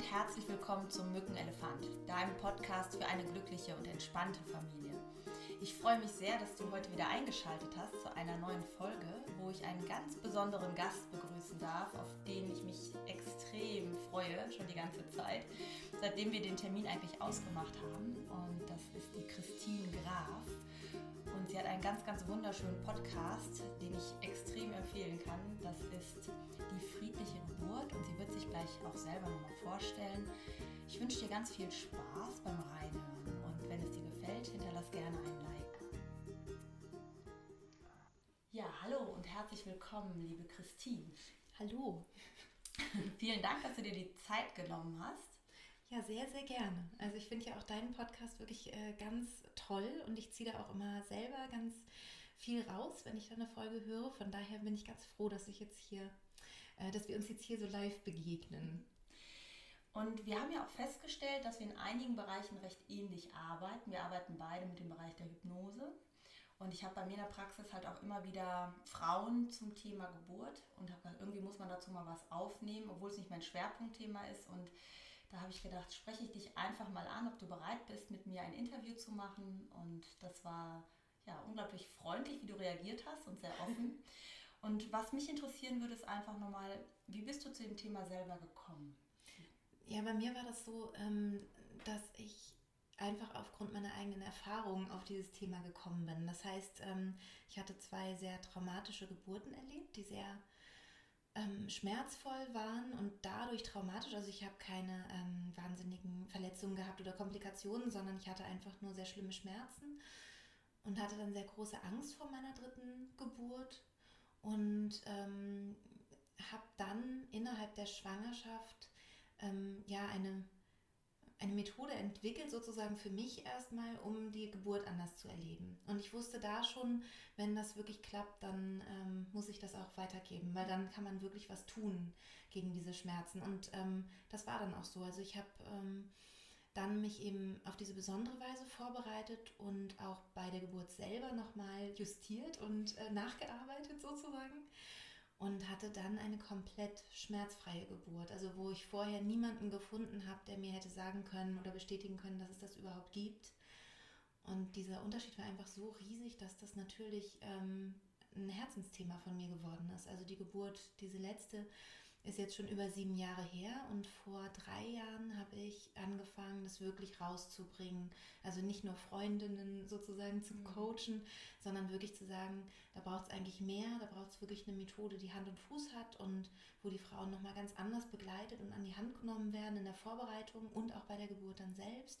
und herzlich willkommen zum Mückenelefant, deinem Podcast für eine glückliche und entspannte Familie. Ich freue mich sehr, dass du heute wieder eingeschaltet hast zu einer neuen Folge, wo ich einen ganz besonderen Gast begrüßen darf, auf den ich mich extrem freue, schon die ganze Zeit, seitdem wir den Termin eigentlich ausgemacht haben. Und das ist die Christine Graf. Und sie hat einen ganz, ganz wunderschönen Podcast, den ich extrem empfehlen kann. Das ist die friedliche Geburt und sie wird sich gleich auch selber nochmal vorstellen. Ich wünsche dir ganz viel Spaß beim Reinhören und wenn es dir gefällt, hinterlass gerne ein Like. Ja, hallo und herzlich willkommen, liebe Christine. Hallo. Vielen Dank, dass du dir die Zeit genommen hast. Ja, sehr, sehr gerne. Also ich finde ja auch deinen Podcast wirklich äh, ganz toll und ich ziehe da auch immer selber ganz viel raus, wenn ich da eine Folge höre. Von daher bin ich ganz froh, dass ich jetzt hier, äh, dass wir uns jetzt hier so live begegnen. Und wir haben ja auch festgestellt, dass wir in einigen Bereichen recht ähnlich arbeiten. Wir arbeiten beide mit dem Bereich der Hypnose. Und ich habe bei mir in der Praxis halt auch immer wieder Frauen zum Thema Geburt und habe irgendwie muss man dazu mal was aufnehmen, obwohl es nicht mein Schwerpunktthema ist. Und da habe ich gedacht, spreche ich dich einfach mal an, ob du bereit bist, mit mir ein Interview zu machen. Und das war ja unglaublich freundlich, wie du reagiert hast und sehr offen. Und was mich interessieren würde, ist einfach nochmal, wie bist du zu dem Thema selber gekommen? Ja, bei mir war das so, ähm, dass ich einfach aufgrund meiner eigenen Erfahrungen auf dieses Thema gekommen bin. Das heißt, ähm, ich hatte zwei sehr traumatische Geburten erlebt, die sehr ähm, schmerzvoll waren und dadurch traumatisch. Also ich habe keine ähm, wahnsinnigen Verletzungen gehabt oder Komplikationen, sondern ich hatte einfach nur sehr schlimme Schmerzen und hatte dann sehr große Angst vor meiner dritten Geburt und ähm, habe dann innerhalb der Schwangerschaft ähm, ja eine eine Methode entwickelt, sozusagen für mich erstmal, um die Geburt anders zu erleben. Und ich wusste da schon, wenn das wirklich klappt, dann ähm, muss ich das auch weitergeben, weil dann kann man wirklich was tun gegen diese Schmerzen. Und ähm, das war dann auch so. Also ich habe ähm, dann mich eben auf diese besondere Weise vorbereitet und auch bei der Geburt selber nochmal justiert und äh, nachgearbeitet sozusagen und hatte dann eine komplett schmerzfreie Geburt. Also wo ich vorher niemanden gefunden habe, der mir hätte sagen können oder bestätigen können, dass es das überhaupt gibt. Und dieser Unterschied war einfach so riesig, dass das natürlich ähm, ein Herzensthema von mir geworden ist. Also die Geburt, diese letzte, ist jetzt schon über sieben Jahre her und vor drei Jahren habe ich angefangen, das wirklich rauszubringen. Also nicht nur Freundinnen sozusagen zu mhm. coachen, sondern wirklich zu sagen, da braucht es eigentlich mehr, da braucht es wirklich eine Methode, die Hand und Fuß hat und wo die Frauen nochmal ganz anders begleitet und an die Hand genommen werden in der Vorbereitung und auch bei der Geburt dann selbst,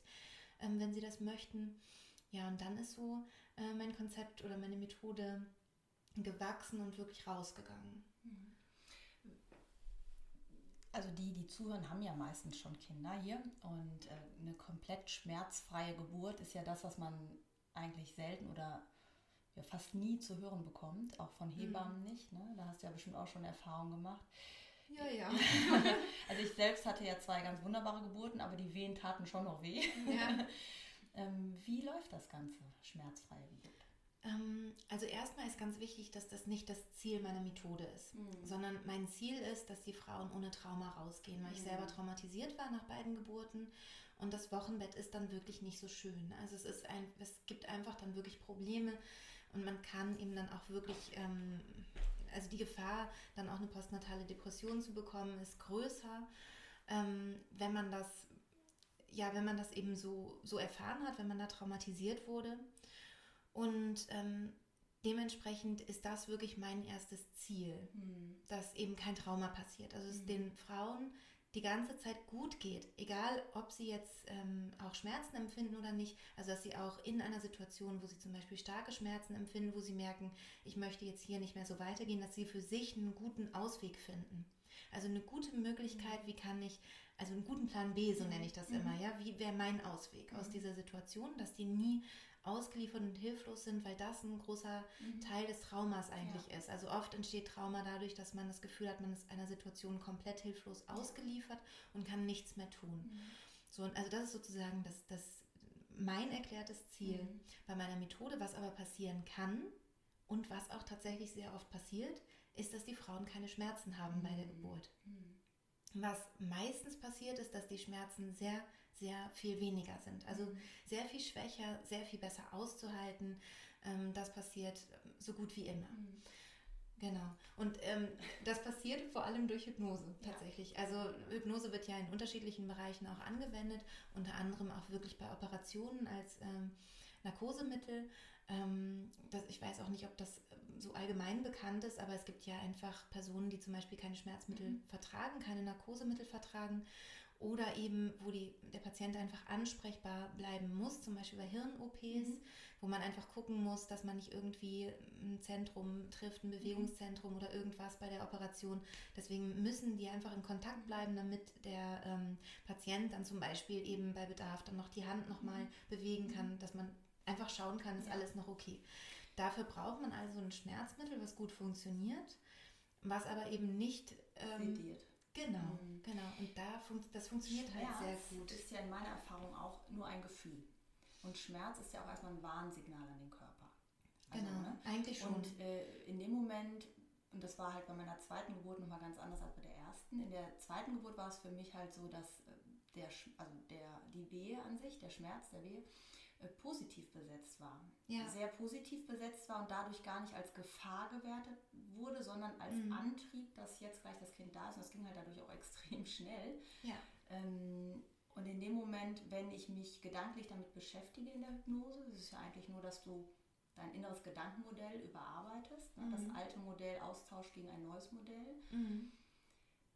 ähm, wenn sie das möchten. Ja, und dann ist so äh, mein Konzept oder meine Methode gewachsen und wirklich rausgegangen. Also die, die zuhören, haben ja meistens schon Kinder hier. Und äh, eine komplett schmerzfreie Geburt ist ja das, was man eigentlich selten oder ja, fast nie zu hören bekommt, auch von. Hebammen mhm. nicht. Ne? Da hast du ja bestimmt auch schon Erfahrungen gemacht. Ja, ja. also ich selbst hatte ja zwei ganz wunderbare Geburten, aber die Wehen taten schon noch weh. Ja. ähm, wie läuft das Ganze, schmerzfreie Geburt? Ähm, also erstmal ist ganz wichtig, dass das nicht das Ziel meiner Methode ist, mhm. sondern mein Ziel ist, dass die Frauen ohne Trauma rausgehen, weil mhm. ich selber traumatisiert war nach beiden Geburten und das Wochenbett ist dann wirklich nicht so schön. Also es ist ein, es gibt einfach dann wirklich Probleme und man kann eben dann auch wirklich, ähm, also die Gefahr, dann auch eine postnatale Depression zu bekommen, ist größer, ähm, wenn man das ja, wenn man das eben so, so erfahren hat, wenn man da traumatisiert wurde. Und ähm, dementsprechend ist das wirklich mein erstes Ziel, mhm. dass eben kein Trauma passiert. Also dass mhm. den Frauen die ganze Zeit gut geht, egal ob sie jetzt ähm, auch Schmerzen empfinden oder nicht. Also dass sie auch in einer Situation, wo sie zum Beispiel starke Schmerzen empfinden, wo sie merken, ich möchte jetzt hier nicht mehr so weitergehen, dass sie für sich einen guten Ausweg finden. Also eine gute Möglichkeit, wie kann ich, also einen guten Plan B, so nenne ich das mhm. immer, ja, wie wäre mein Ausweg aus mhm. dieser Situation, dass die nie ausgeliefert und hilflos sind, weil das ein großer mhm. Teil des Traumas eigentlich ja. ist. Also oft entsteht Trauma dadurch, dass man das Gefühl hat, man ist einer Situation komplett hilflos ausgeliefert und kann nichts mehr tun. Mhm. So, also das ist sozusagen das, das mein erklärtes Ziel mhm. bei meiner Methode, was aber passieren kann, und was auch tatsächlich sehr oft passiert, ist, dass die Frauen keine Schmerzen haben bei der mhm. Geburt. Mhm. Was meistens passiert ist, dass die Schmerzen sehr, sehr viel weniger sind. Also mhm. sehr viel schwächer, sehr viel besser auszuhalten. Ähm, das passiert so gut wie immer. Mhm. Genau. Und ähm, das passiert vor allem durch Hypnose tatsächlich. Ja. Also Hypnose wird ja in unterschiedlichen Bereichen auch angewendet, unter anderem auch wirklich bei Operationen als ähm, Narkosemittel. Ähm, das, ich weiß auch nicht, ob das ähm, so allgemein bekannt ist, aber es gibt ja einfach Personen, die zum Beispiel keine Schmerzmittel mhm. vertragen, keine Narkosemittel vertragen oder eben, wo die, der Patient einfach ansprechbar bleiben muss, zum Beispiel bei Hirn-OPs, mhm. wo man einfach gucken muss, dass man nicht irgendwie ein Zentrum trifft, ein Bewegungszentrum mhm. oder irgendwas bei der Operation. Deswegen müssen die einfach in Kontakt bleiben, damit der ähm, Patient dann zum Beispiel eben bei Bedarf dann noch die Hand nochmal mhm. bewegen kann, dass man einfach schauen kann, ist ja. alles noch okay. Dafür braucht man also ein Schmerzmittel, was gut funktioniert, was aber eben nicht ähm, sediert Genau, mhm. genau. Und da fun das funktioniert Schmerz halt sehr gut. ist ja in meiner Erfahrung auch nur ein Gefühl. Und Schmerz ist ja auch erstmal ein Warnsignal an den Körper. Also, genau, ne? eigentlich schon. Und äh, in dem Moment, und das war halt bei meiner zweiten Geburt nochmal ganz anders als bei der ersten, in der zweiten Geburt war es für mich halt so, dass äh, der, also der, die Wehe an sich, der Schmerz der Wehe, äh, positiv besetzt war. Ja. Sehr positiv besetzt war und dadurch gar nicht als Gefahr gewertet wurde, sondern als mhm. Antrieb, dass jetzt gleich das Kind da ist. Und das ging halt dadurch auch extrem schnell. Ja. Ähm, und in dem Moment, wenn ich mich gedanklich damit beschäftige in der Hypnose, das ist ja eigentlich nur, dass du dein inneres Gedankenmodell überarbeitest, ne? mhm. das alte Modell austauscht gegen ein neues Modell, mhm.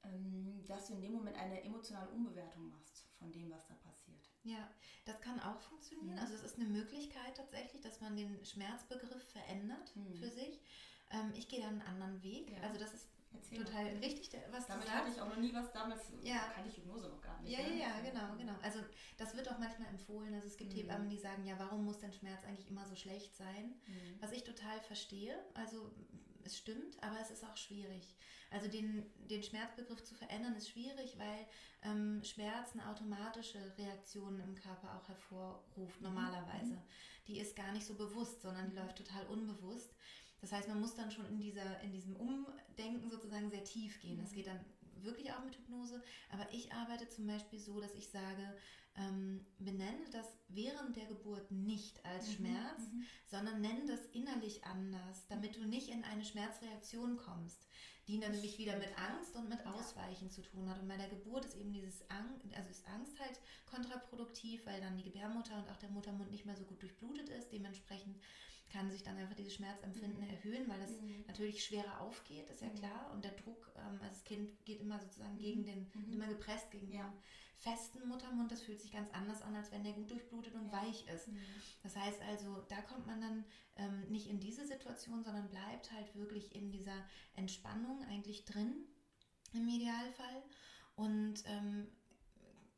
ähm, dass du in dem Moment eine emotionale Umbewertung machst von dem, was da passiert. Ja, das kann auch funktionieren. Mhm. Also es ist eine Möglichkeit tatsächlich, dass man den Schmerzbegriff verändert mhm. für sich. Ähm, ich gehe da einen anderen Weg. Ja. Also das ist Erzähl total mal. richtig, was Damit du sagst. hatte ich auch noch nie was damals, ja. kannte ich Hypnose noch gar nicht. Ja, ne? ja, ja, genau, genau. Also das wird auch manchmal empfohlen. Also es gibt mhm. Hebammen, die sagen, ja, warum muss denn Schmerz eigentlich immer so schlecht sein? Mhm. Was ich total verstehe. Also es stimmt, aber es ist auch schwierig. Also den, den Schmerzbegriff zu verändern ist schwierig, weil ähm, Schmerz eine automatische Reaktion im Körper auch hervorruft, mhm. normalerweise. Mhm. Die ist gar nicht so bewusst, sondern die läuft total unbewusst. Das heißt, man muss dann schon in, dieser, in diesem Umdenken sozusagen sehr tief gehen. Das mhm. geht dann wirklich auch mit Hypnose, aber ich arbeite zum Beispiel so, dass ich sage, ähm, benenne das während der Geburt nicht als mhm, Schmerz, mhm. sondern nenne das innerlich anders, damit du nicht in eine Schmerzreaktion kommst, die dann nämlich wieder mit Angst und mit Ausweichen ja. zu tun hat. Und bei der Geburt ist eben dieses Angst, also ist Angst halt kontraproduktiv, weil dann die Gebärmutter und auch der Muttermund nicht mehr so gut durchblutet ist. Dementsprechend kann sich dann einfach dieses Schmerzempfinden mhm. erhöhen, weil das mhm. natürlich schwerer aufgeht, ist ja mhm. klar. Und der Druck, ähm, also das Kind geht immer sozusagen gegen mhm. den, mhm. immer gepresst gegen ja. den festen Muttermund. Das fühlt sich ganz anders an, als wenn der gut durchblutet und ja. weich ist. Mhm. Das heißt also, da kommt man dann ähm, nicht in diese Situation, sondern bleibt halt wirklich in dieser Entspannung eigentlich drin, im Idealfall. Und ähm,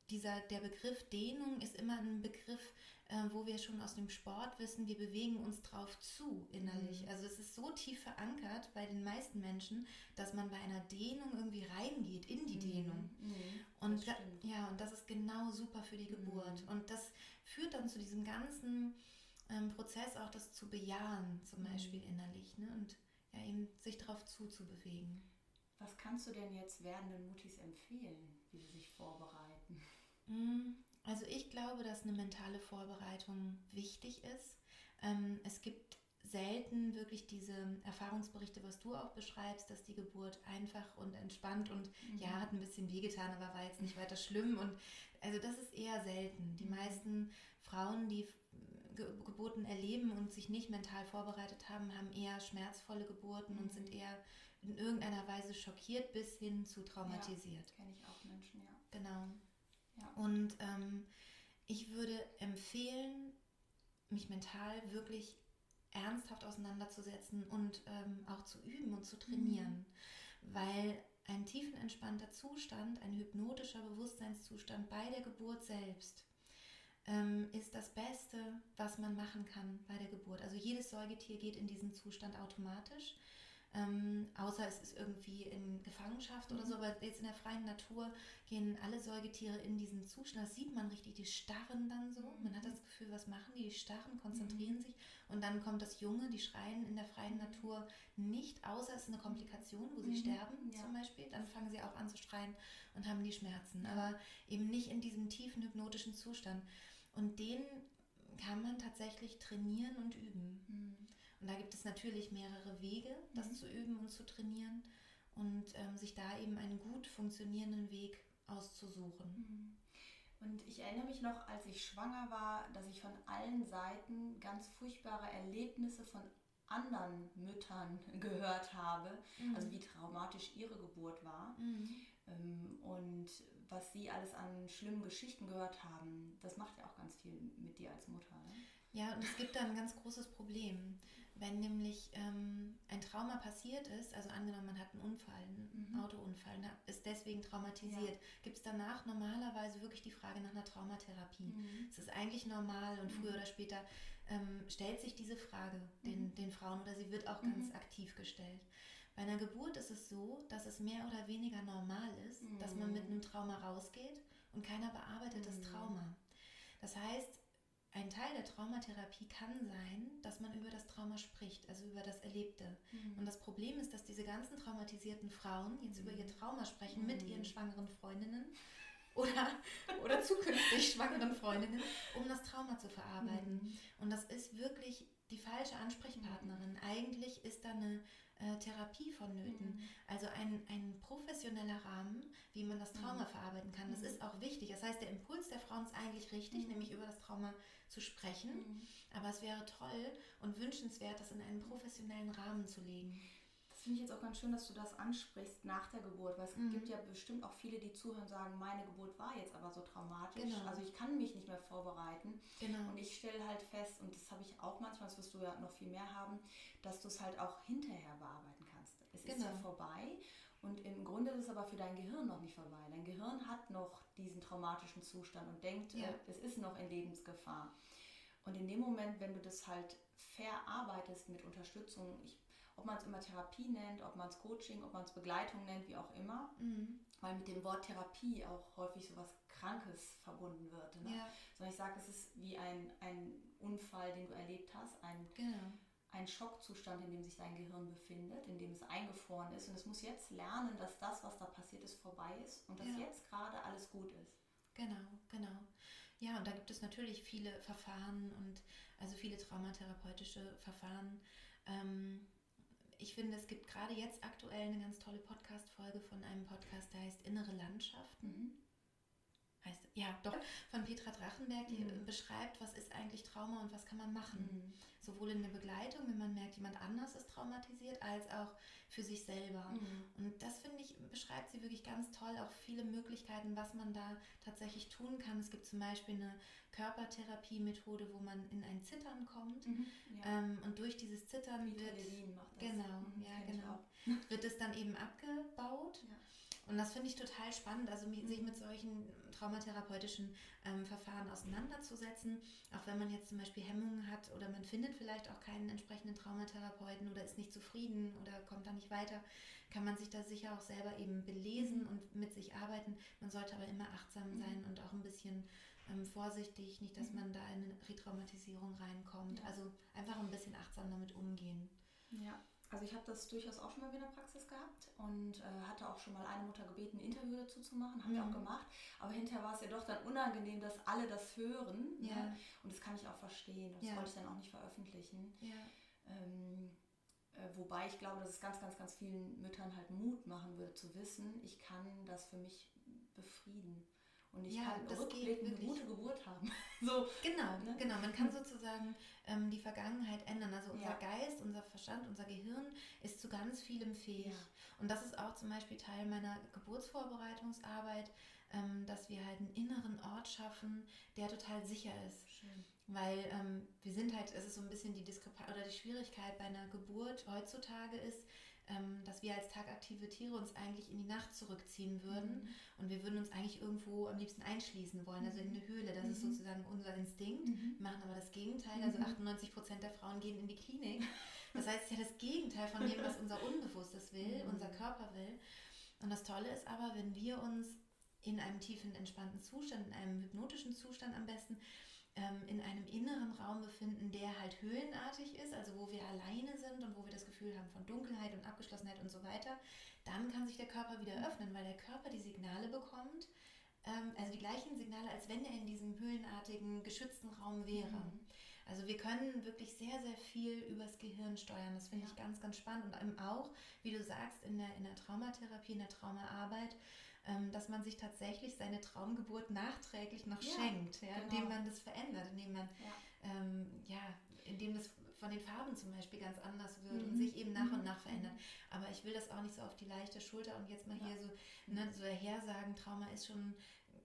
dieser, der Begriff Dehnung ist immer ein Begriff, äh, wo wir schon aus dem Sport wissen, wir bewegen uns drauf zu innerlich. Mhm. Also es ist so tief verankert bei den meisten Menschen, dass man bei einer Dehnung irgendwie reingeht in die mhm. Dehnung. Mhm. Und da, ja, und das ist genau super für die Geburt. Mhm. Und das führt dann zu diesem ganzen ähm, Prozess auch das zu bejahen, zum mhm. Beispiel innerlich, ne? Und ja, eben sich darauf zuzubewegen. Was kannst du denn jetzt werdenden Mutis empfehlen, wie sie sich vorbereiten? Mhm. Also ich glaube, dass eine mentale Vorbereitung wichtig ist. Ähm, es gibt selten wirklich diese Erfahrungsberichte, was du auch beschreibst, dass die Geburt einfach und entspannt und mhm. ja, hat ein bisschen wehgetan, aber war jetzt nicht weiter schlimm. Und also das ist eher selten. Die mhm. meisten Frauen, die Geburten erleben und sich nicht mental vorbereitet haben, haben eher schmerzvolle Geburten mhm. und sind eher in irgendeiner Weise schockiert bis hin zu traumatisiert. Ja, kenne ich auch Menschen, ja. Genau. Ja. Und ähm, ich würde empfehlen, mich mental wirklich ernsthaft auseinanderzusetzen und ähm, auch zu üben und zu trainieren, mhm. weil ein tiefenentspannter Zustand, ein hypnotischer Bewusstseinszustand bei der Geburt selbst ähm, ist das Beste, was man machen kann bei der Geburt. Also jedes Säugetier geht in diesen Zustand automatisch. Ähm, außer es ist irgendwie in Gefangenschaft mhm. oder so, aber jetzt in der freien Natur gehen alle Säugetiere in diesen Zustand. Das sieht man richtig, die starren dann so. Mhm. Man hat das Gefühl, was machen die? Die starren, konzentrieren mhm. sich und dann kommt das Junge, die schreien in der freien mhm. Natur nicht, außer es ist eine Komplikation, wo sie mhm. sterben ja. zum Beispiel. Dann fangen sie auch an zu schreien und haben die Schmerzen, aber eben nicht in diesem tiefen hypnotischen Zustand. Und den kann man tatsächlich trainieren und üben. Und da gibt es natürlich mehrere Wege, das mhm. zu üben und zu trainieren und ähm, sich da eben einen gut funktionierenden Weg auszusuchen. Mhm. Und ich erinnere mich noch, als ich schwanger war, dass ich von allen Seiten ganz furchtbare Erlebnisse von anderen Müttern gehört habe, mhm. also wie traumatisch ihre Geburt war mhm. ähm, und was sie alles an schlimmen Geschichten gehört haben. Das macht ja auch ganz viel mit dir als Mutter. Ne? Ja, und es gibt da ein ganz großes Problem. Wenn nämlich ähm, ein Trauma passiert ist, also angenommen, man hat einen Unfall, einen mhm. Autounfall, ist deswegen traumatisiert, ja. gibt es danach normalerweise wirklich die Frage nach einer Traumatherapie. Mhm. Es ist eigentlich normal und früher mhm. oder später ähm, stellt sich diese Frage den, mhm. den Frauen oder sie wird auch ganz mhm. aktiv gestellt. Bei einer Geburt ist es so, dass es mehr oder weniger normal ist, dass man mit einem Trauma rausgeht und keiner bearbeitet das Trauma. Das heißt, ein Teil der Traumatherapie kann sein, dass man über das Trauma spricht, also über das Erlebte. Mhm. Und das Problem ist, dass diese ganzen traumatisierten Frauen jetzt mhm. über ihr Trauma sprechen mhm. mit ihren schwangeren Freundinnen oder, oder zukünftig schwangeren Freundinnen, um das Trauma zu verarbeiten. Mhm. Und das ist wirklich die falsche Ansprechpartnerin. Mhm. Eigentlich ist da eine äh, Therapie vonnöten. Mhm. Also ein, ein professioneller Rahmen, wie man das Trauma mhm. verarbeiten kann. Das mhm. ist auch wichtig. Das heißt, der Impuls der Frauen ist eigentlich richtig, mhm. nämlich über das Trauma zu sprechen. Mhm. Aber es wäre toll und wünschenswert, das in einen professionellen Rahmen zu legen. Finde ich jetzt auch ganz schön, dass du das ansprichst nach der Geburt, weil es mhm. gibt ja bestimmt auch viele, die zuhören und sagen, meine Geburt war jetzt aber so traumatisch. Genau. Also ich kann mich nicht mehr vorbereiten. Genau. Und ich stelle halt fest, und das habe ich auch manchmal, das wirst du ja noch viel mehr haben, dass du es halt auch hinterher bearbeiten kannst. Es genau. ist ja genau. vorbei. Und im Grunde ist es aber für dein Gehirn noch nicht vorbei. Dein Gehirn hat noch diesen traumatischen Zustand und denkt, ja. es ist noch in Lebensgefahr. Und in dem Moment, wenn du das halt verarbeitest mit Unterstützung, ich, ob man es immer Therapie nennt, ob man es Coaching, ob man es Begleitung nennt, wie auch immer, mhm. weil mit dem Wort Therapie auch häufig so was Krankes verbunden wird. Ne? Ja. Sondern ich sage, es ist wie ein, ein Unfall, den du erlebt hast, ein, genau. ein Schockzustand, in dem sich dein Gehirn befindet, in dem es eingefroren ist. Und es muss jetzt lernen, dass das, was da passiert ist, vorbei ist und dass ja. jetzt gerade alles gut ist. Genau, genau. Ja, und da gibt es natürlich viele Verfahren und also viele traumatherapeutische Verfahren. Ähm, ich finde, es gibt gerade jetzt aktuell eine ganz tolle Podcast-Folge von einem Podcast, der heißt Innere Landschaften. Mhm. Heißt, ja, doch, von Petra Drachenberg, die mhm. beschreibt, was ist eigentlich Trauma und was kann man machen. Sowohl in der Begleitung, wenn man merkt, jemand anders ist traumatisiert, als auch für sich selber. Mhm. Und das finde ich, beschreibt sie wirklich ganz toll, auch viele Möglichkeiten, was man da tatsächlich tun kann. Es gibt zum Beispiel eine Körpertherapie-Methode, wo man in ein Zittern kommt. Mhm, ja. ähm, und durch dieses Zittern wird. Genau, mhm, ja, genau. Wird es dann eben abgebaut. Ja. Und das finde ich total spannend, also sich mit solchen traumatherapeutischen ähm, Verfahren auseinanderzusetzen. Auch wenn man jetzt zum Beispiel Hemmungen hat oder man findet vielleicht auch keinen entsprechenden Traumatherapeuten oder ist nicht zufrieden oder kommt da nicht weiter, kann man sich da sicher auch selber eben belesen mhm. und mit sich arbeiten. Man sollte aber immer achtsam mhm. sein und auch ein bisschen ähm, vorsichtig, nicht, dass mhm. man da in eine Retraumatisierung reinkommt. Ja. Also einfach ein bisschen achtsam damit umgehen. Ja. Also ich habe das durchaus auch schon mal in der Praxis gehabt und äh, hatte auch schon mal eine Mutter gebeten, ein Interview dazu zu machen, haben mhm. wir auch gemacht. Aber hinterher war es ja doch dann unangenehm, dass alle das hören. Ne? Ja. Ne? Und das kann ich auch verstehen. Das ja. wollte ich dann auch nicht veröffentlichen. Ja. Ähm, äh, wobei ich glaube, dass es ganz, ganz, ganz vielen Müttern halt Mut machen würde, zu wissen, ich kann das für mich befrieden. Und ich ja, kann das rückblickend eine gute Geburt haben. so, genau, ne? genau. Man kann sozusagen ähm, die Vergangenheit ändern. Also unser ja. Geist, unser Verstand, unser Gehirn ist zu ganz vielem fähig. Ja. Und das ist auch zum Beispiel Teil meiner Geburtsvorbereitungsarbeit, ähm, dass wir halt einen inneren Ort schaffen, der total sicher ist. Schön. Weil ähm, wir sind halt, es ist so ein bisschen die Diskrepanz oder die Schwierigkeit bei einer Geburt heutzutage ist, ähm, dass wir als tagaktive Tiere uns eigentlich in die Nacht zurückziehen würden Mhm. und wir würden uns eigentlich irgendwo am liebsten einschließen wollen, also in eine Höhle. Das ist Mhm. sozusagen unser Instinkt. Mhm. Wir machen aber das Gegenteil. Also Mhm. 98 Prozent der Frauen gehen in die Klinik. Das heißt, es ist ja das Gegenteil von dem, was unser Unbewusstes will, Mhm. unser Körper will. Und das Tolle ist aber, wenn wir uns in einem tiefen, entspannten Zustand, in einem hypnotischen Zustand am besten, ähm, in einem inneren Raum befinden, der halt höhlenartig ist, also wo wir alleine sind und wo wir das Gefühl haben von Dunkelheit und Abgeschlossenheit und so weiter, dann kann sich der Körper wieder öffnen, weil der Körper die Signale bekommt, ähm, also die gleichen Signale, als wenn er in diesem höhlenartigen, geschützten Raum wäre. Mhm. Also wir können wirklich sehr, sehr viel übers Gehirn steuern. Das finde Ja. ich ganz, ganz spannend. Und eben auch, wie du sagst, in der, in der Traumatherapie, in der Traumaarbeit, ähm, dass man sich tatsächlich seine Traumgeburt nachträglich noch Ja, schenkt, ja, genau. indem man das verändert, indem man, Ja. ähm, ja, indem das von den Farben zum Beispiel ganz anders wird und Mhm. sich eben nach und Mhm. nach verändert. Aber ich will das auch nicht so auf die leichte Schulter und jetzt mal Ja. hier so, ne, so dahersagen, Trauma ist schon,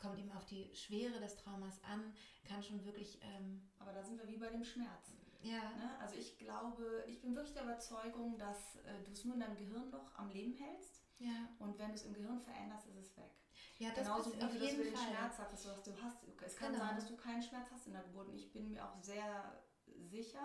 kommt eben auf die Schwere des Traumas an, kann schon wirklich, ähm, Aber da sind wir wie bei dem Schmerz. ja, Ne? Also ich glaube, ich bin wirklich der Überzeugung, dass äh, du es nur in deinem Gehirn noch am Leben hältst. ja. Und wenn du es im Gehirn veränderst, ist es weg. Ja, das Genauso ist wie auf du das jeden dem Fall. Schmerz hattest, dass du hast. Es kann Genau. sein, dass du keinen Schmerz hast in der Geburt. Und ich bin mir auch sehr sicher,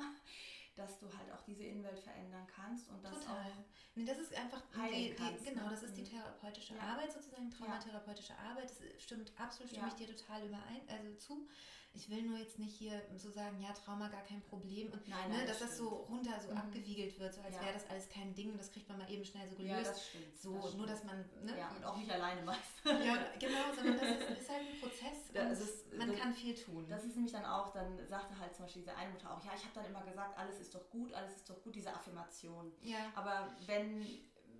dass du halt auch diese Innenwelt verändern kannst und das Total. auch. Nee, das ist einfach die, die, genau, ne? das ist die Mhm. therapeutische Ja. Arbeit sozusagen, traumatherapeutische Arbeit. Das stimmt absolut, stimme Ja. ich dir total überein, also zu. Ich will nur jetzt nicht hier so sagen, ja, Trauma gar kein Problem und Nein, ne, nein, dass das das so runter so Mhm. abgewiegelt wird, so als Ja. wäre das alles kein Ding, das kriegt man mal eben schnell so Ja, gelöst. das stimmt. so, das nur dass man, ne? Ja, und auch nicht alleine meist. Ja, genau, sondern das ist, ist halt ein Prozess Ja, und es ist- das- kann viel tun. Das ist nämlich dann auch, dann sagte halt zum Beispiel diese eine Mutter auch, ja, ich habe dann immer gesagt, alles ist doch gut, alles ist doch gut, diese Affirmation. ja. Aber wenn,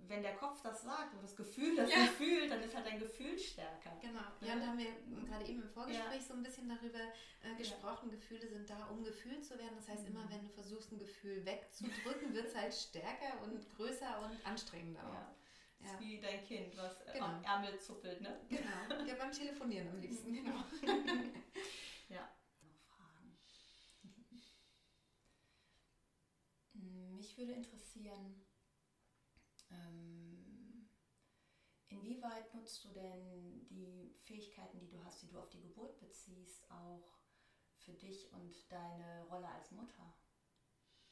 wenn der Kopf das sagt und das Gefühl das Ja. Gefühl, dann ist halt dein Gefühl stärker. Genau. Ne? Ja, und da haben wir gerade eben im Vorgespräch Ja. so ein bisschen darüber äh, gesprochen. Gefühle sind da, um gefühlt zu werden. Das heißt, Mhm. immer wenn du versuchst, ein Gefühl wegzudrücken, wird es halt stärker und größer und anstrengender auch. Ja. Das Ja. ist wie dein Kind, was äh, Genau. am Ärmel zuppelt, ne? Genau. Ja, beim Telefonieren am liebsten, genau. Ja. Noch Fragen. Mm, Mich würde interessieren, ähm, inwieweit nutzt du denn die Fähigkeiten, die du hast, die du auf die Geburt beziehst, auch für dich und deine Rolle als Mutter?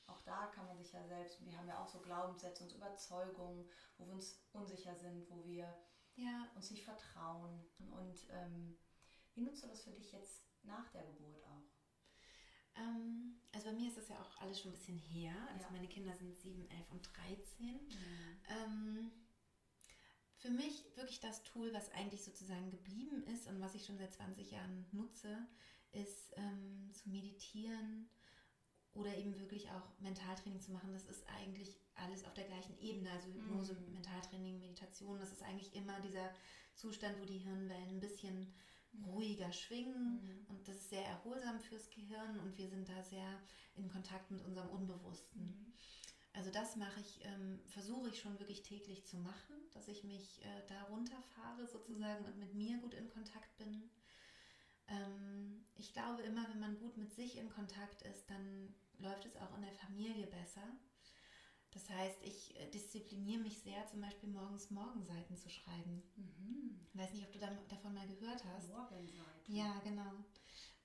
Auch da kann man sich ja selbst, wir haben ja auch so Glaubenssätze und Überzeugungen, wo wir uns unsicher sind, wo wir Ja, uns nicht vertrauen. Und ähm, wie nutzt du das für dich jetzt nach der Geburt auch? ähm, also bei mir ist das ja auch alles schon ein bisschen her. Also Ja. meine Kinder sind 7, 11 und 13. Ähm, für mich wirklich das Tool, was eigentlich sozusagen geblieben ist und was ich schon seit 20 Jahren nutze, ist ähm, zu meditieren oder eben wirklich auch Mentaltraining zu machen. Das ist eigentlich alles auf der gleichen Ebene. Also Hypnose, Mhm. Mentaltraining, Meditation. Das ist eigentlich immer dieser Zustand, wo die Hirnwellen ein bisschen ruhiger schwingen. Mhm. Und das ist sehr erholsam fürs Gehirn und wir sind da sehr in Kontakt mit unserem Unbewussten. Mhm. Also das mache ich, ähm, versuche ich schon wirklich täglich zu machen, dass ich mich äh, da runterfahre sozusagen und mit mir gut in Kontakt bin. Ähm, ich glaube immer, wenn man gut mit sich in Kontakt ist, dann läuft es auch in der Familie besser. Das heißt, ich äh, diszipliniere mich sehr, zum Beispiel morgens Morgenseiten zu schreiben. Mhm. Ich weiß nicht, ob du da, davon mal gehört hast. Morgenseite. Ja, genau.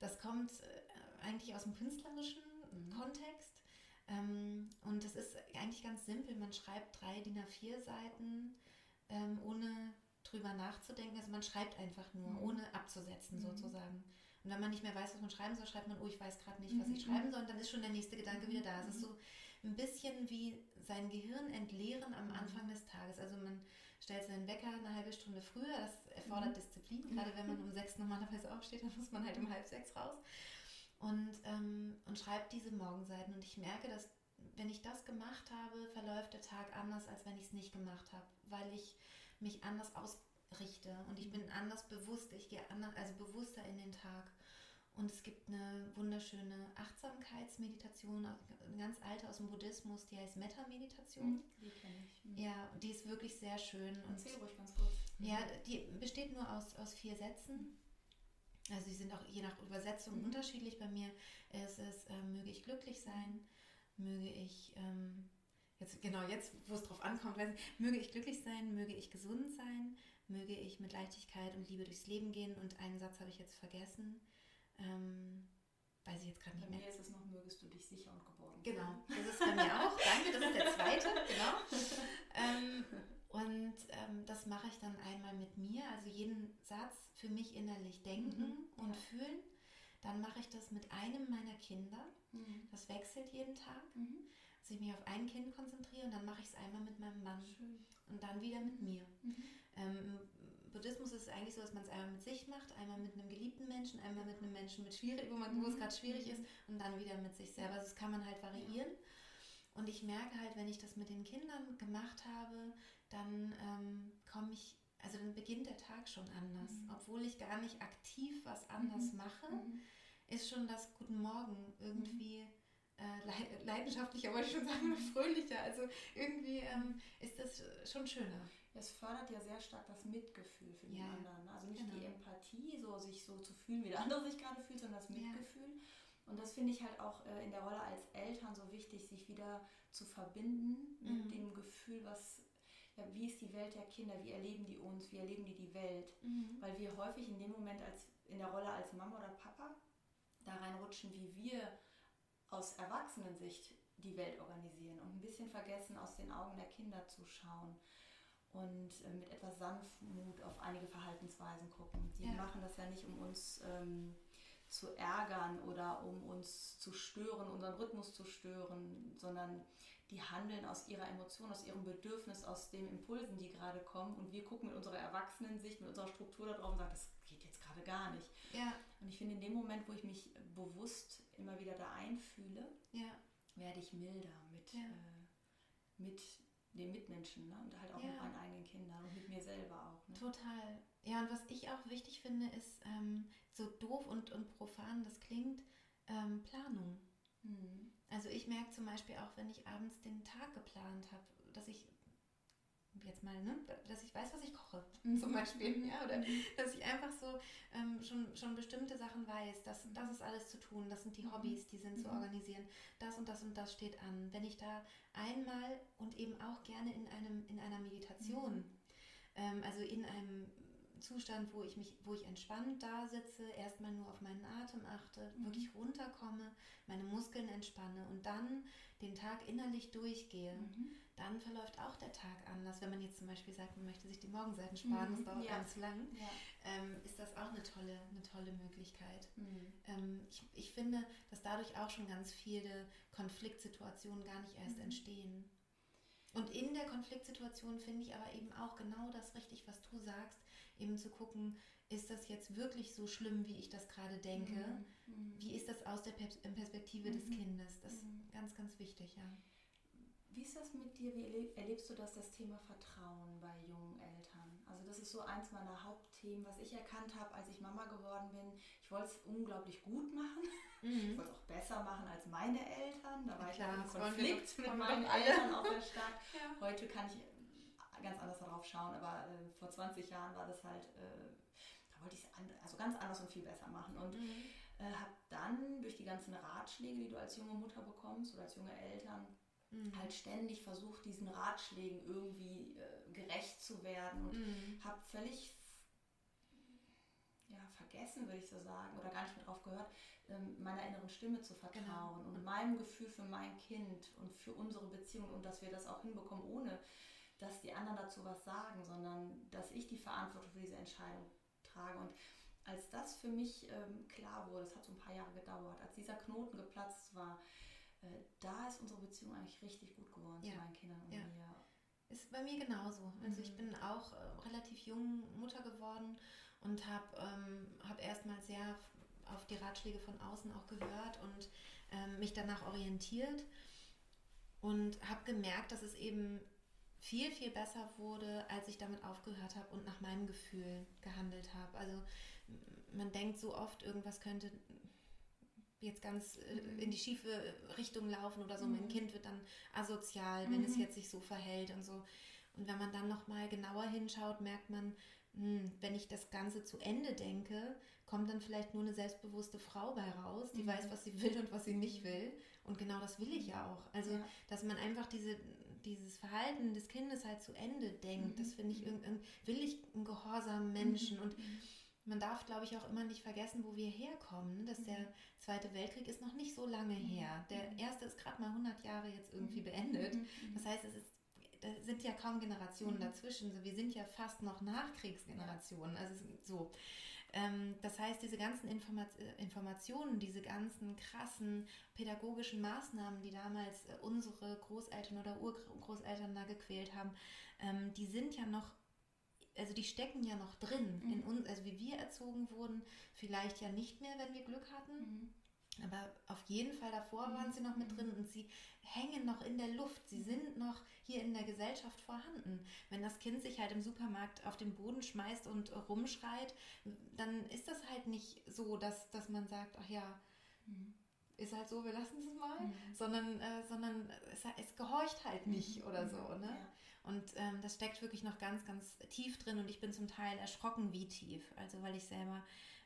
Das kommt äh, eigentlich aus dem künstlerischen Mhm. Kontext. Ähm, und das ist eigentlich ganz simpel. Man schreibt drei DIN A4 Seiten, ähm, ohne drüber nachzudenken. Also man schreibt einfach nur, Mhm. ohne abzusetzen Mhm. sozusagen. Und wenn man nicht mehr weiß, was man schreiben soll, schreibt man, oh, ich weiß gerade nicht, was Mhm, ich schreiben soll. Und dann ist schon der nächste Gedanke Mhm, wieder da. Es ist mhm. so ein bisschen wie sein Gehirn entleeren am Mhm. Anfang des Tages. Also man stellt seinen Wecker eine halbe Stunde früher. Das erfordert Mhm. Disziplin. Gerade wenn man um sechs normalerweise aufsteht, dann muss man halt um halb sechs raus. Und, ähm, und schreibt diese Morgenseiten. Und ich merke, dass wenn ich das gemacht habe, verläuft der Tag anders, als wenn ich es nicht gemacht habe, weil ich mich anders ausrichte und ich bin anders bewusst. Ich gehe anders, also bewusster in den Tag. Und es gibt eine wunderschöne Achtsamkeitsmeditation, eine ganz alte aus dem Buddhismus, die heißt Metta-Meditation. Mhm. Die kenne ich. Mhm. Ja, die ist wirklich sehr schön. Und Erzähl ruhig ganz kurz. ja, die besteht nur aus, aus vier Sätzen. Also die sind auch je nach Übersetzung Mhm. unterschiedlich. Bei mir ist es, ähm, möge ich glücklich sein, möge ich ähm, jetzt genau jetzt, wo es drauf ankommt, ich, möge ich glücklich sein, möge ich gesund sein, möge ich mit Leichtigkeit und Liebe durchs Leben gehen. Und einen Satz habe ich jetzt vergessen. Ähm, weiß ich jetzt gerade nicht mehr. Bei mir ist es noch, mögest du dich sicher und geborgen Genau, das ist bei mir auch. Danke, das ist der zweite, genau. Ähm, und ähm, das mache ich dann einmal mit mir, also jeden Satz für mich innerlich denken mhm, und ja. fühlen. Dann mache ich das mit einem meiner Kinder. Mhm. Das wechselt jeden Tag. Mhm. Also ich mich auf ein Kind konzentriere und dann mache ich es einmal mit meinem Mann Schön. und dann wieder mit mir. Mhm. Ähm, Buddhismus ist es eigentlich so, dass man es einmal mit sich macht, einmal mit einem geliebten Menschen, einmal mit einem Menschen, mit schwierig, wo, man, wo es mhm. gerade schwierig ist und dann wieder mit sich selber. Also das kann man halt variieren. Und ich merke halt, wenn ich das mit den Kindern gemacht habe, dann ähm, komme ich, also dann beginnt der Tag schon anders. Mhm. Obwohl ich gar nicht aktiv was anders mhm. mache, mhm. ist schon das Guten Morgen irgendwie äh, leidenschaftlicher, wollte ich schon sagen, fröhlicher. Also irgendwie ähm, ist das schon schöner. Es fördert ja sehr stark das Mitgefühl für den ja. anderen. Also nicht genau. die Empathie, so sich so zu fühlen, wie der andere sich gerade fühlt, sondern das Mitgefühl. Ja. Und das finde ich halt auch äh, in der Rolle als Eltern so wichtig, sich wieder zu verbinden mhm. mit dem Gefühl, was, ja, wie ist die Welt der Kinder, wie erleben die uns, wie erleben die die Welt. Mhm. Weil wir häufig in dem Moment als in der Rolle als Mama oder Papa da reinrutschen, wie wir aus Erwachsenensicht die Welt organisieren und ein bisschen vergessen, aus den Augen der Kinder zu schauen und äh, mit etwas Sanftmut auf einige Verhaltensweisen gucken. Die ja. machen das ja nicht, um uns ähm, zu ärgern oder um uns zu stören, unseren Rhythmus zu stören, sondern die handeln aus ihrer Emotion, aus ihrem Bedürfnis, aus den Impulsen, die gerade kommen. Und wir gucken mit unserer Erwachsenensicht, mit unserer Struktur da drauf und sagen, das geht jetzt gerade gar nicht. Ja. Und ich finde, in dem Moment, wo ich mich bewusst immer wieder da einfühle, ja. werde ich milder mit, äh, mit den Mitmenschen ne? und halt auch mit meinen eigenen Kindern und mit mir selber auch. Ne? Total. Ja, und was ich auch wichtig finde, ist, ähm, so doof und, und profan das klingt, ähm, Planung. Mhm. Also ich merke zum Beispiel auch, wenn ich abends den Tag geplant habe, dass ich jetzt mal, ne, dass ich weiß, was ich koche, mhm. zum Beispiel, ja, oder mhm. dass ich einfach so ähm, schon, schon bestimmte Sachen weiß, das, das ist alles zu tun, das sind die mhm. Hobbys, die sind zu mhm. organisieren, das und das und das steht an. Wenn ich da einmal und eben auch gerne in einem in einer Meditation, mhm. ähm, also in einem Zustand, wo ich mich, wo ich entspannt da sitze, erstmal nur auf meinen Atem achte, mhm. wirklich runterkomme, meine Muskeln entspanne und dann den Tag innerlich durchgehe, mhm. Dann verläuft auch der Tag anders. Wenn man jetzt zum Beispiel sagt, man möchte sich die Morgenseiten sparen, mhm. das dauert ja. ganz lang, ja. ähm, ist das auch eine tolle, eine tolle Möglichkeit. Mhm. Ähm, ich, ich finde, dass dadurch auch schon ganz viele Konfliktsituationen gar nicht erst mhm. entstehen. Und in der Konfliktsituation finde ich aber eben auch genau das richtig, was du sagst, eben zu gucken, ist das jetzt wirklich so schlimm, wie ich das gerade denke? Mhm. mhm. Wie ist das aus der Perspektive des Kindes? Das ist ganz, ganz wichtig, ja. Wie ist das mit dir? Wie erlebst du das, das Thema Vertrauen bei jungen Eltern? Also das ist so eins meiner Hauptthemen, was ich erkannt habe, als ich Mama geworden bin. Ich wollte es unglaublich gut machen. Mhm. Ich wollte es auch besser machen als meine Eltern. Da war ja, ich klar, im Konflikt mit meinen Eltern auch sehr stark. ja. Heute kann ich ganz anders darauf schauen, aber äh, vor 20 Jahren war das halt, äh, da wollte ich es also ganz anders und viel besser machen. Und mhm. äh, habe dann durch die ganzen Ratschläge, die du als junge Mutter bekommst oder als junge Eltern, mhm. halt ständig versucht, diesen Ratschlägen irgendwie äh, gerecht zu werden und mhm. habe völlig ja, vergessen, würde ich so sagen, oder gar nicht mehr drauf gehört, ähm, meiner inneren Stimme zu vertrauen genau. und meinem Gefühl für mein Kind und für unsere Beziehung und dass wir das auch hinbekommen, ohne dass die anderen dazu was sagen, sondern dass ich die Verantwortung für diese Entscheidung trage. Und als das für mich ähm, klar wurde, es hat so ein paar Jahre gedauert, als dieser Knoten geplatzt war, da ist unsere Beziehung eigentlich richtig gut geworden ja. zu meinen Kindern und ja. mir. Ist bei mir genauso. Also mhm. ich bin auch äh, relativ jung Mutter geworden und habe ähm, hab erstmal sehr auf die Ratschläge von außen auch gehört und ähm, mich danach orientiert und habe gemerkt, dass es eben viel, viel besser wurde, als ich damit aufgehört habe und nach meinem Gefühl gehandelt habe. Also man denkt so oft, irgendwas könnte jetzt ganz äh, mhm. in die schiefe Richtung laufen oder so. Mhm. Mein Kind wird dann asozial, wenn mhm. es jetzt sich so verhält und so. Und wenn man dann nochmal genauer hinschaut, merkt man, hm, wenn ich das Ganze zu Ende denke, kommt dann vielleicht nur eine selbstbewusste Frau bei raus, die mhm. weiß, was sie will und was sie nicht will. Und genau das will ich ja auch. Also, ja. dass man einfach diese dieses Verhalten des Kindes halt zu Ende denkt. Das finde ich, will ich einen gehorsamen Menschen und man darf, glaube ich, auch immer nicht vergessen, wo wir herkommen. Dass der Zweite Weltkrieg ist noch nicht so lange her. Der erste ist gerade mal 100 Jahre jetzt irgendwie beendet. Das heißt, es ist da sind ja kaum Generationen mhm. dazwischen. wir sind ja fast noch Nachkriegsgenerationen. Also so. Ähm, das heißt, diese ganzen äh, Informationen, diese ganzen krassen pädagogischen Maßnahmen, die damals äh, unsere Großeltern oder Urgroßeltern da gequält haben, ähm, die sind ja noch also die stecken ja noch drin mhm. in uns, also wie wir erzogen wurden, vielleicht ja nicht mehr, wenn wir Glück hatten. Mhm. Aber auf jeden Fall davor mhm. waren sie noch mit drin und sie hängen noch in der Luft. Sie sind noch hier in der Gesellschaft vorhanden. Wenn das Kind sich halt im Supermarkt auf den Boden schmeißt und rumschreit, dann ist das halt nicht so, dass, dass man sagt, ach ja, mhm. ist halt so, wir lassen es mal, mhm. sondern, äh, sondern es, es, gehorcht halt nicht mhm. oder so. Ne? Ja. Und ähm, das steckt wirklich noch ganz, ganz tief drin und ich bin zum Teil erschrocken, wie tief. Also weil ich selber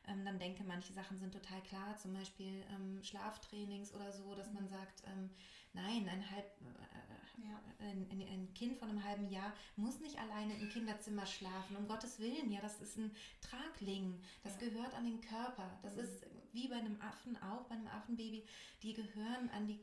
ähm, dann denke, manche Sachen sind total klar, zum Beispiel ähm, Schlaftrainings oder so, dass man sagt, ähm, nein, ein, halb, äh, ja. ein, ein, ein, Kind von einem halben Jahr muss nicht alleine im Kinderzimmer schlafen, um Gottes Willen, ja, das ist ein Tragling, das ja. gehört an den Körper, das mhm. ist wie bei einem Affen auch, bei einem Affenbaby, die gehören an die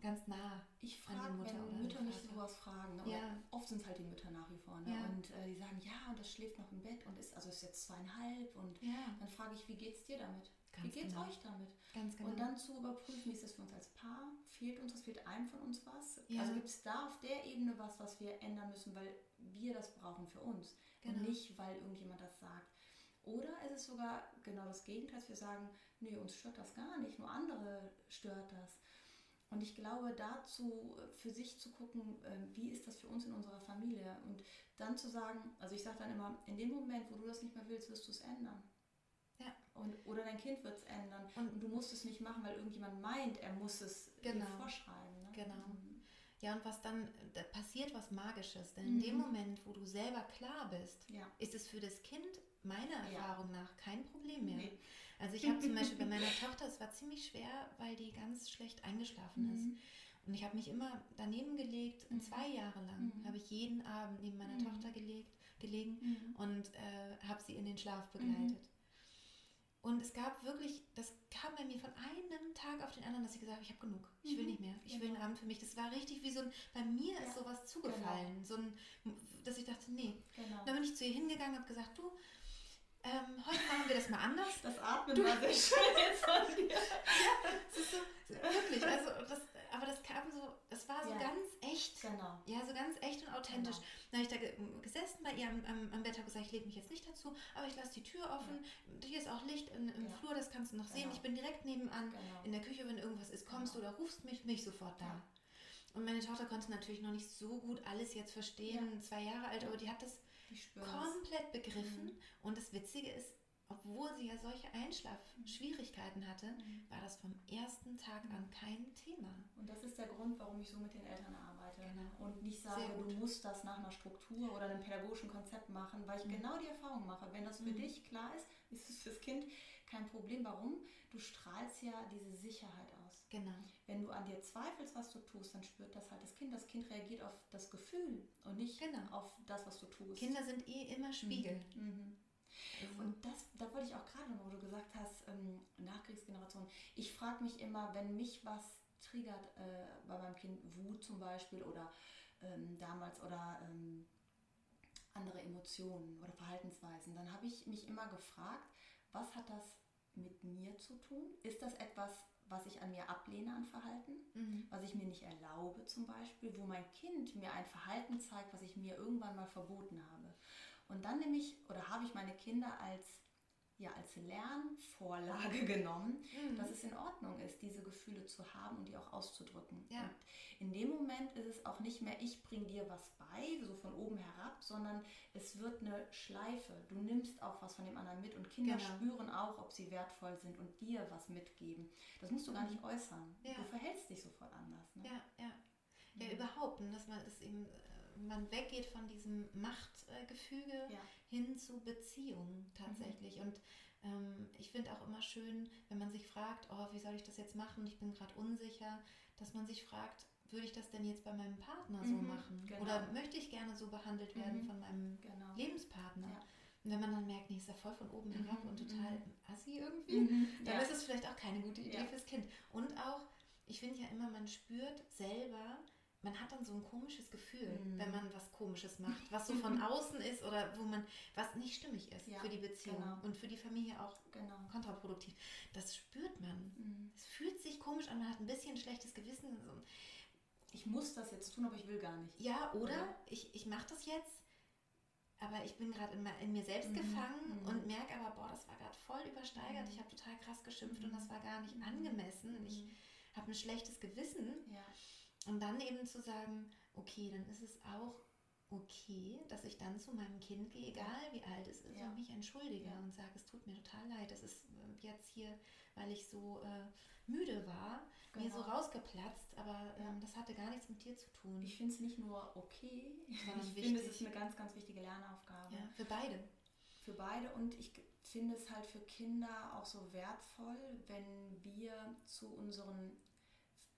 ganz nah ich frage, wenn Mütter mich sowas fragen, ne? ja. oft sind es halt die Mütter nach wie vor, ne? ja. und äh, die sagen, ja, und das schläft noch im Bett und ist, also ist jetzt zweieinhalb und ja. dann frage ich, wie geht's dir damit? Ganz wie geht's genau. euch damit? Ganz genau. Und dann zu überprüfen, wie ist das für uns als Paar? Fehlt uns was? Fehlt einem von uns was? Also gibt es da auf der Ebene was, was wir ändern müssen, weil wir das brauchen für uns genau. und nicht, weil irgendjemand das sagt. Oder ist es sogar genau das Gegenteil, dass wir sagen, nee, uns stört das gar nicht, nur andere stört das. Und ich glaube, dazu äh, für sich zu gucken, ähm, wie ist das für uns in unserer Familie und dann zu sagen, also ich sage dann immer, in dem Moment, wo du das nicht mehr willst, wirst du es ändern. Ja. Und, oder dein Kind wird es ändern. Und, und, du musst es nicht machen, weil irgendjemand meint, er muss es genau. dir vorschreiben. Ne? Genau. Mhm. Ja, und was dann, da passiert was Magisches. Denn in mhm. dem Moment, wo du selber klar bist, ja. ist es für das Kind meiner Erfahrung ja. nach kein Problem mehr. Nee. Also ich habe zum Beispiel bei meiner Tochter, es war ziemlich schwer, weil die ganz schlecht eingeschlafen mhm. ist. Und ich habe mich immer daneben gelegt, mhm. zwei Jahre lang mhm. habe ich jeden Abend neben meiner mhm. Tochter gelegt, gelegen mhm. und äh, habe sie in den Schlaf mhm. begleitet. Und es gab wirklich, das kam bei mir von einem Tag auf den anderen, dass ich gesagt habe, ich habe genug, ich will nicht mehr, ich will einen genau. Abend für mich. Das war richtig wie so ein, bei mir ja. ist sowas zugefallen, genau. so ein, dass ich dachte, nee. Genau. Dann bin ich zu ihr hingegangen, habe gesagt, du, ähm, heute machen wir das mal anders. Das Atmen du, war sehr schön jetzt von dir. ja, es ist so, wirklich, also das, aber das kam so, das war so ja. ganz echt. Genau. Ja, so ganz echt und authentisch. Genau. Dann habe ich da gesessen bei ihr am, am, am Bett, habe gesagt, ich lege mich jetzt nicht dazu, aber ich lasse die Tür offen. Ja. Hier ist auch Licht in, im ja. Flur, das kannst du noch sehen. Genau. Ich bin direkt nebenan genau. in der Küche, wenn irgendwas ist, kommst genau. du oder rufst mich, mich sofort da. Und meine Tochter konnte natürlich noch nicht so gut alles jetzt verstehen, zwei Jahre alt, aber die hat das komplett begriffen. Mhm. Und das Witzige ist, obwohl sie ja solche Einschlafschwierigkeiten hatte, mhm. war das vom ersten Tag an mhm. kein Thema. Und das ist der Grund, warum ich so mit den Eltern arbeite. Genau. Und nicht sage, du musst das nach einer Struktur oder einem pädagogischen Konzept machen, weil ich mhm. genau die Erfahrung mache. Wenn das für mhm. dich klar ist, ist es fürs Kind kein Problem. Warum? Du strahlst ja diese Sicherheit aus. Genau. Wenn du an dir zweifelst, was du tust, dann spürt das halt das Kind. Das Kind reagiert auf das Gefühl und nicht genau. auf das, was du tust. Kinder sind eh immer Spiegel. Mhm. Mhm. Also und das, da wollte ich auch gerade noch, wo du gesagt hast, ähm, Nachkriegsgeneration. Ich frage mich immer, wenn mich was triggert äh, bei meinem Kind, Wut zum Beispiel oder ähm, damals oder ähm, andere Emotionen oder Verhaltensweisen, dann habe ich mich immer gefragt, was hat das mit mir zu tun? Ist das etwas, was ich an mir ablehne an Verhalten, mhm. was ich mir nicht erlaube zum Beispiel, wo mein Kind mir ein Verhalten zeigt, was ich mir irgendwann mal verboten habe? Und dann nehme ich oder habe ich meine Kinder als ja als Lernvorlage genommen, mhm. dass es in Ordnung ist, diese Gefühle zu haben und die auch auszudrücken. Ja. Und in dem Moment ist es auch nicht mehr, ich bringe dir was bei, so von oben herab, sondern es wird eine Schleife. Du nimmst auch was von dem anderen mit und Kinder genau. spüren auch, ob sie wertvoll sind und dir was mitgeben. Das musst du gar nicht äußern. Ja. Du verhältst dich sofort anders. Ne? Ja, ja. Ja, mhm. überhaupt. Und dass man das eben man weggeht von diesem Machtgefüge ja. hin zu Beziehung tatsächlich. Mhm. Und ähm, ich finde auch immer schön, wenn man sich fragt, oh, wie soll ich das jetzt machen? Ich bin gerade unsicher, dass man sich fragt, würde ich das denn jetzt bei meinem Partner so Mhm, machen? genau. Oder möchte ich gerne so behandelt werden Mhm. von meinem Genau. Lebenspartner? Ja. Und wenn man dann merkt, nee, ist ja voll von oben Mhm, herab und total mhm. assi irgendwie, Mhm. dann Ja. ist es vielleicht auch keine gute Idee Ja. fürs Kind. Und auch, ich finde ja immer, man spürt selber, man hat dann so ein komisches Gefühl, Mhm. wenn man was Komisches macht, was so von außen ist oder wo man, was nicht stimmig ist Ja, für die Beziehung genau. und für die Familie auch Genau. kontraproduktiv. Das spürt man. Mhm. Es fühlt sich komisch an, man hat ein bisschen schlechtes Gewissen. Ich muss das jetzt tun, aber ich will gar nicht. Ja, oder Ja. ich, ich mache das jetzt, aber ich bin gerade in, in mir selbst Mhm, gefangen mhm. und merke aber, boah, das war gerade voll übersteigert. Mhm. Ich habe total krass geschimpft Mhm. und das war gar nicht Mhm. angemessen. Ich Mhm. habe ein schlechtes Gewissen. Ja. Und dann eben zu sagen, okay, dann ist es auch okay, dass ich dann zu meinem Kind gehe, egal wie alt es ist, Ja. und mich entschuldige Ja. und sage, es tut mir total leid, das ist äh, jetzt hier, weil ich so äh, müde war, mir so Genau. rausgeplatzt, aber Ja. ähm, das hatte gar nichts mit dir zu tun. Ich finde es nicht nur okay, Sondern ich finde, es ist eine ganz, ganz wichtige Lernaufgabe für beide. für beide und ich finde es halt für Kinder auch so wertvoll, wenn wir zu unseren,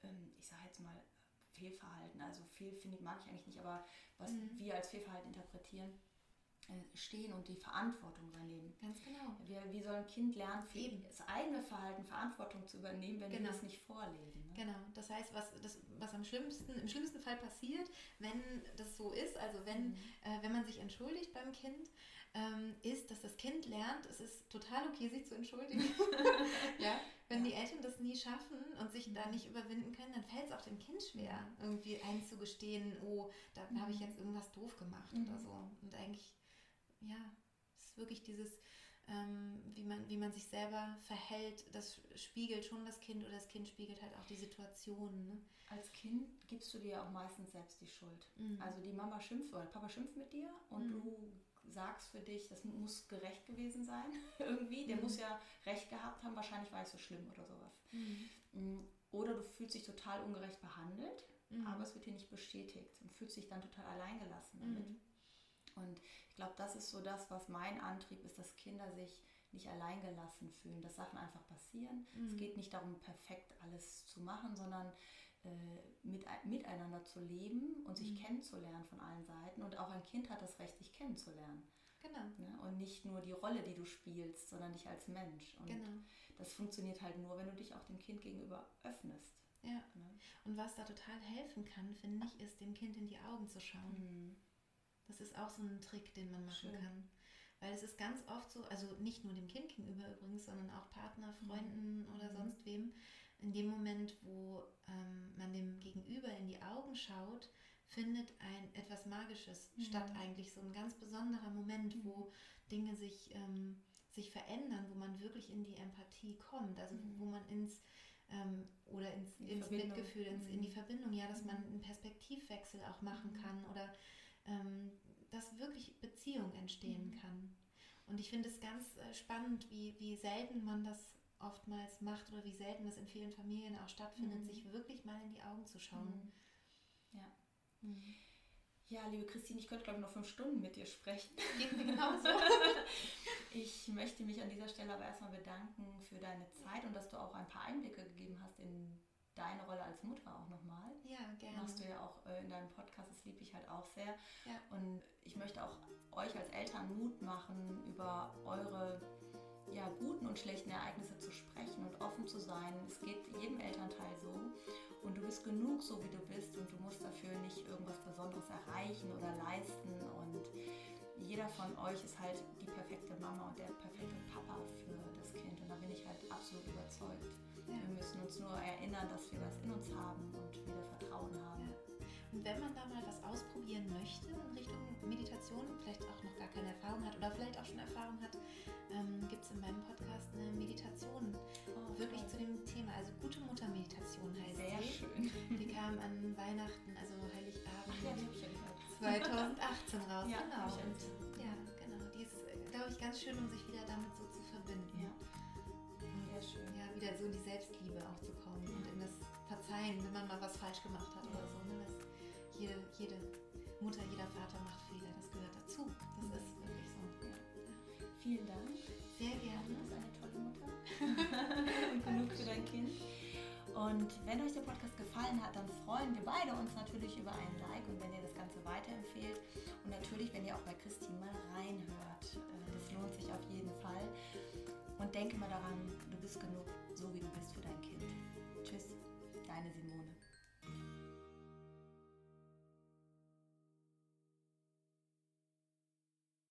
ähm, ich sage jetzt mal, Fehlverhalten, also fehl finde ich, mag ich eigentlich nicht, aber was Mhm. wir als Fehlverhalten interpretieren, äh, stehen und die Verantwortung übernehmen. Ganz genau. Wir, wie soll ein Kind lernen, Eben. das eigene Verhalten Verantwortung zu übernehmen, wenn Genau. wir das nicht vorleben? Ne? Genau, das heißt, was, das, was am schlimmsten, im schlimmsten Fall passiert, wenn das so ist, also wenn, Mhm. äh, wenn man sich entschuldigt beim Kind, ähm, ist, dass das Kind lernt, es ist total okay, sich zu entschuldigen. ja? Wenn die Eltern das nie schaffen und sich da nicht überwinden können, dann fällt es auch dem Kind schwer, irgendwie einzugestehen, oh, da habe ich Mhm. jetzt irgendwas doof gemacht Mhm. oder so. Und eigentlich, ja, es ist wirklich dieses, ähm, wie, man, wie man sich selber verhält, das spiegelt schon das Kind oder das Kind spiegelt halt auch die Situation. Ne? Als Kind gibst du dir auch meistens selbst die Schuld. Mhm. Also die Mama schimpft oder Papa schimpft mit dir und Mhm. du sagst für dich, das muss gerecht gewesen sein irgendwie. Der Mhm. muss ja recht gehabt haben, wahrscheinlich war ich so schlimm oder sowas. Mhm. Mm, Oder du fühlst dich total ungerecht behandelt, Mhm. aber es wird dir nicht bestätigt und fühlst dich dann total alleingelassen damit. Mhm. Und ich glaube, das ist so das, was mein Antrieb ist, dass Kinder sich nicht alleingelassen fühlen, dass Sachen einfach passieren. Es Mhm. geht nicht darum, perfekt alles zu machen, sondern mit, miteinander zu leben und sich Mhm. kennenzulernen von allen Seiten. Und auch ein Kind hat das Recht, dich kennenzulernen. Genau, Ne? Und nicht nur die Rolle, die du spielst, sondern dich als Mensch. Und genau. das funktioniert halt nur, wenn du dich auch dem Kind gegenüber öffnest. Ja. Ne? Und was da total helfen kann, finde ich, ist dem Kind in die Augen zu schauen. Mhm. Das ist auch so ein Trick, den man machen Schön. kann. Weil es ist ganz oft so, also nicht nur dem Kind gegenüber übrigens, sondern auch Partner, Freunden oder Mhm. sonst wem, in dem Moment, wo ähm, man dem Gegenüber in die Augen schaut, findet ein etwas Magisches Mhm. statt eigentlich so ein ganz besonderer Moment, wo Dinge sich, ähm, sich verändern, wo man wirklich in die Empathie kommt, also Mhm. wo man ins ähm, oder ins, ins Verbindung. Mitgefühl, ins, in Mhm. die Verbindung, ja, dass man Mhm. einen Perspektivwechsel auch machen Mhm. kann oder ähm, dass wirklich Beziehung entstehen Mhm. kann. Und ich finde es ganz äh, spannend, wie, wie selten man das oftmals macht oder wie selten das in vielen Familien auch stattfindet, Mhm. sich wirklich mal in die Augen zu schauen. Mhm. Ja. Mhm. ja, liebe Christine, ich könnte glaube ich noch fünf Stunden mit dir sprechen. Geht mir genauso. Ich möchte mich an dieser Stelle aber erstmal bedanken für deine Zeit und dass du auch ein paar Einblicke gegeben hast in deine Rolle als Mutter auch nochmal. ja, gerne. Machst du ja auch äh, in deinem Podcast, das liebe ich halt auch sehr. Ja. Und ich möchte auch euch als Eltern Mut machen, über eure ja, guten und schlechten Ereignisse zu sprechen und offen zu sein. Es geht jedem Elternteil so. Und du bist genug so, wie du bist und du musst dafür nicht irgendwas Besonderes erreichen oder leisten. Und jeder von euch ist halt die perfekte Mama und der perfekte Papa für das Kind. Und da bin ich halt absolut überzeugt. Ja. Wir müssen uns nur erinnern, dass wir das in uns haben und wieder Vertrauen haben. Ja. Und wenn man da mal was ausprobieren möchte in Richtung Meditation, vielleicht auch noch gar keine Erfahrung hat oder vielleicht auch schon Erfahrung hat, ähm, in meinem Podcast eine Meditation Oh, wirklich toll. zu dem Thema. Also gute Muttermeditation heißt Sehr sie. schön. Die kam an Weihnachten, also Heiligabend Ach ja, die habe ich ja gehört. 2018 raus. Ja, genau. Und, ja, genau. Die ist, glaube ich, ganz schön, um sich wieder damit so zu verbinden. Ja, sehr schön. ja, wieder so in die Selbstliebe auch zu kommen und in das Verzeihen, wenn man mal was falsch gemacht hat oder so. Ne? Das, jede, jede Mutter, jeder Vater macht Fehler, das gehört dazu. Das ist wirklich so. Vielen Dank. Sehr Du gerne. bist eine tolle Mutter. und genug für dein Kind. Und wenn euch der Podcast gefallen hat, dann freuen wir beide uns natürlich über einen Like und wenn ihr das Ganze weiterempfehlt. Und natürlich, wenn ihr auch bei Christine mal reinhört. Äh, das lohnt sich auf jeden Fall. Und denke mal daran, du bist genug